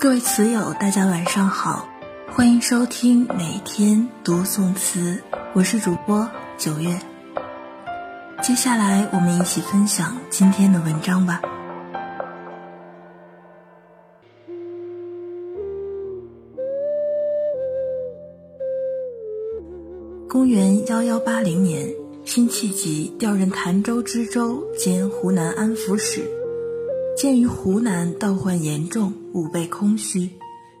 各位词友，大家晚上好，欢迎收听每天读宋词，我是主播九月。接下来我们一起分享今天的文章吧。公元幺幺八零年，辛弃疾调任潭州知州兼湖南安抚使。鉴于湖南盗患严重，武备空虚，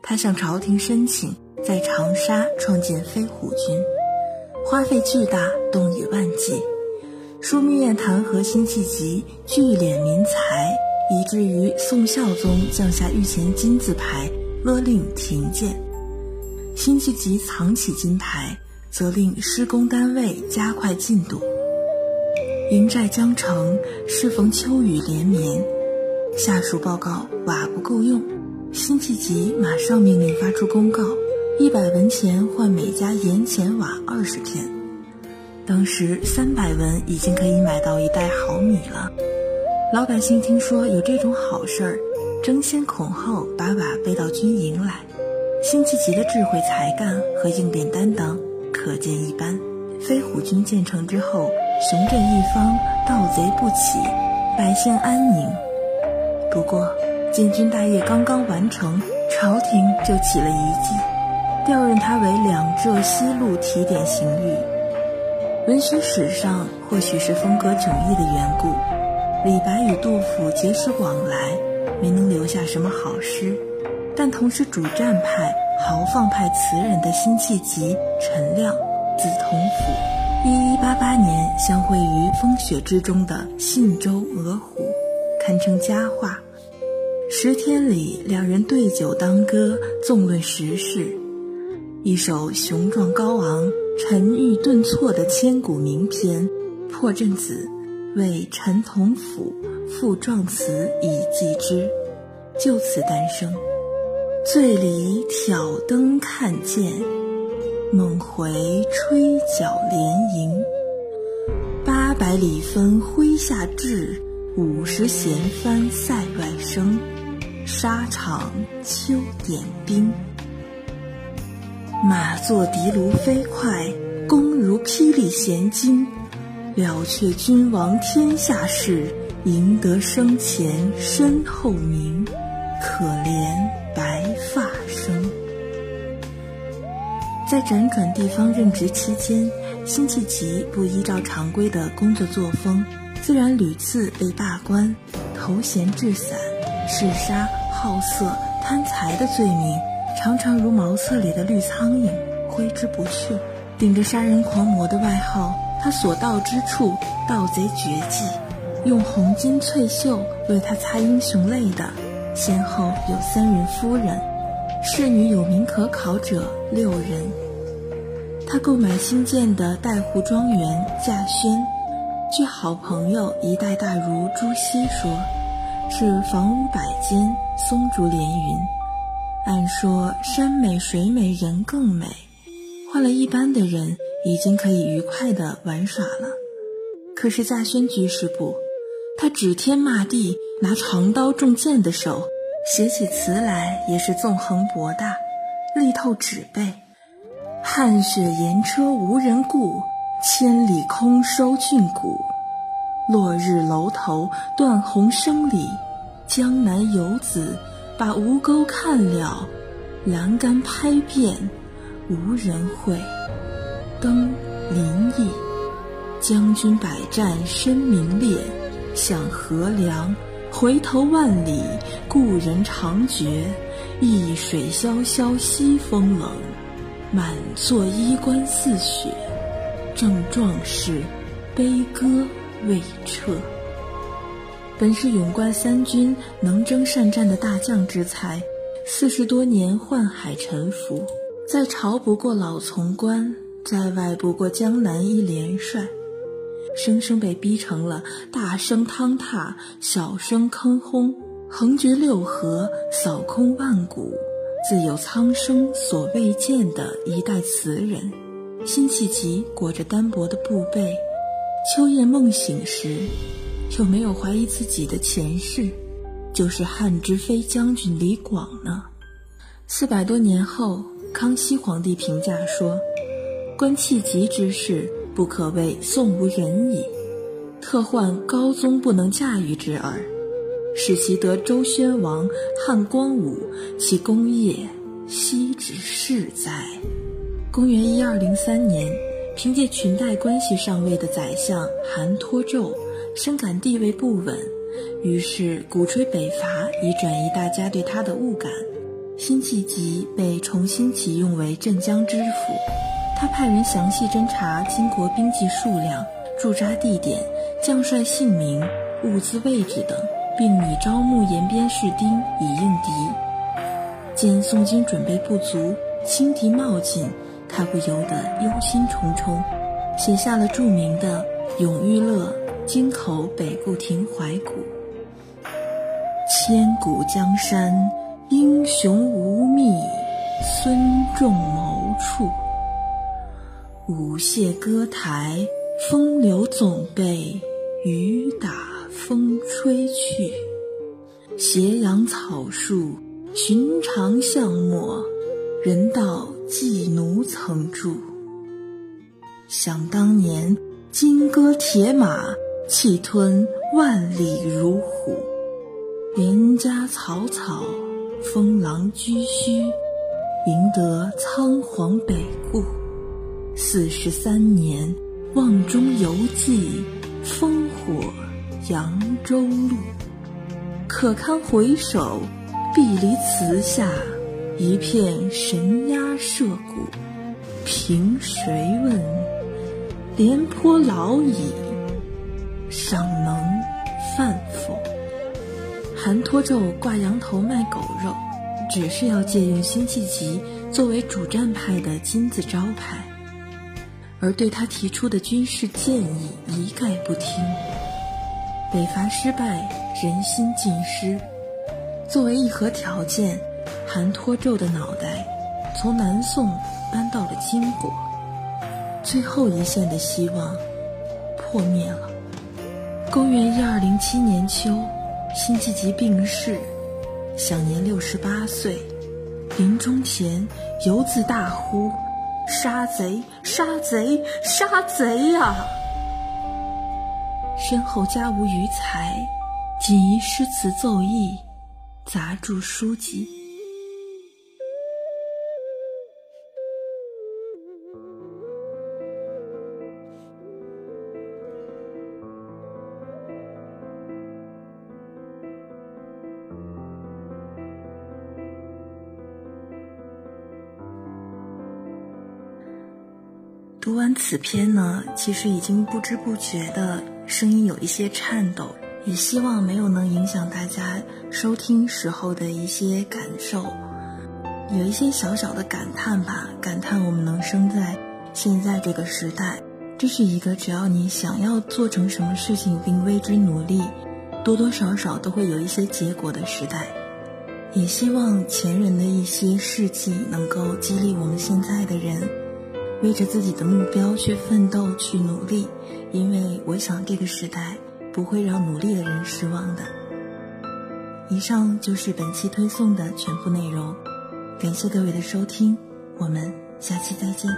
他向朝廷申请在长沙创建飞虎军，花费巨大，动以万计。枢密院弹劾辛弃疾聚敛民财，以至于宋孝宗降下御前金字牌，勒令停建。辛弃疾藏起金牌，责令施工单位加快进度。营寨江城，适逢秋雨连绵。下属报告瓦不够用，辛弃疾马上命令发出公告：一百文钱换每家盐钱瓦二十天。当时三百文已经可以买到一袋好米了。老百姓听说有这种好事儿，争先恐后把瓦背到军营来。辛弃疾的智慧才干和应变担当可见一斑。飞虎军建成之后，雄镇一方，盗贼不起，百姓安宁。不过，建军大业刚刚完成，朝廷就起了疑忌，调任他为两浙西路提点刑狱。文学史上或许是风格迥异的缘故，李白与杜甫结识往来，没能留下什么好诗。但同是主战派、豪放派词人的辛弃疾、陈亮，字同甫，一一八八年相会于风雪之中的信州鹅湖。堪称佳话。十天里，两人对酒当歌，纵论时事。一首雄壮高昂、沉郁顿挫的千古名篇《破阵子》，为陈同甫赋壮词以寄之，就此诞生。醉里挑灯看剑，梦回吹角连营。八百里分麾下炙。五十弦翻塞外声，沙场秋点兵。马作的卢飞快，弓如霹雳弦惊。了却君王天下事，赢得生前身后名。可怜白发生。在辗转地方任职期间，辛弃疾不依照常规的工作作风。自然屡次被罢官、头衔致散、嗜杀、好色、贪财的罪名，常常如茅厕里的绿苍蝇，挥之不去。顶着杀人狂魔的外号，他所到之处，盗贼绝迹。用红巾翠袖为他擦英雄泪的，先后有三人夫人，侍女有名可考者六人。他购买新建的带湖庄园，稼轩。据好朋友一代大儒朱熹说，是房屋百间，松竹连云。按说山美水美人更美，换了一般的人已经可以愉快地玩耍了。可是稼轩居士不，他指天骂地，拿长刀重剑的手写起词来也是纵横博大，力透纸背。汗血盐车无人顾。千里空收俊骨，落日楼头断鸿声里，江南游子把吴钩看了，栏杆拍遍无人会。登临邑，将军百战身名裂，向河梁，回头万里，故人长绝。一水萧萧西风冷，满座衣冠似雪。正壮士，悲歌未彻。本是勇冠三军、能征善战的大将之才，四十多年宦海沉浮，在朝不过老从官，在外不过江南一连帅，生生被逼成了大声汤踏、小声坑轰、横绝六合、扫空万古、自有苍生所未见的一代词人。辛弃疾裹着单薄的布被，秋夜梦醒时，有没有怀疑自己的前世就是汉之飞将军李广呢？四百多年后，康熙皇帝评价说：“观气急之事，不可谓宋无人矣，特患高宗不能驾驭之耳，使其得周宣王、汉光武，其功业昔之是哉。”公元一二零三年，凭借裙带关系上位的宰相韩托胄，深感地位不稳，于是鼓吹北伐，以转移大家对他的误感。辛弃疾被重新启用为镇江知府，他派人详细侦查金国兵籍数量、驻扎地点、将帅姓名、物资位置等，并拟招募延边士兵以应敌。见宋军准备不足，轻敌冒进，他不由得忧心忡忡，写下了著名的《永遇乐·京口北固亭怀古》：千古江山。英雄无觅孙仲谋处，舞榭歌台风流总被雨打风吹去。斜阳草树寻常巷陌，人道寄奴曾住。想当年金戈铁马，气吞万里如虎。连家草草。封狼居胥，赢得仓皇北顾。四十三年，望中犹记烽火扬州路。可堪回首，碧离词下，一片神鸦社鼓。凭谁问？廉颇老矣，尚能饭否？韩托胄挂羊头卖狗肉，只是要借用辛弃疾作为主战派的金字招牌，而对他提出的军事建议一概不听。北伐失败，人心尽失。作为议和条件，韩托胄的脑袋从南宋搬到了金国，最后一线的希望破灭了。公元一二零七年秋。辛弃疾病逝，享年六十八岁。临终前，犹自大呼：“杀贼！杀贼！杀贼呀！”身后家无余财，仅遗诗词奏议，杂著书籍。读完此篇呢，其实已经不知不觉的声音有一些颤抖，也希望没有能影响大家收听时候的一些感受，有一些小小的感叹吧，感叹我们能生在现在这个时代，这是一个只要你想要做成什么事情并为之努力，多多少少都会有一些结果的时代，也希望前人的一些事迹能够激励我们现在的人。为着自己的目标去奋斗、去努力，因为我想这个时代不会让努力的人失望的。以上就是本期推送的全部内容，感谢各位的收听，我们下期再见。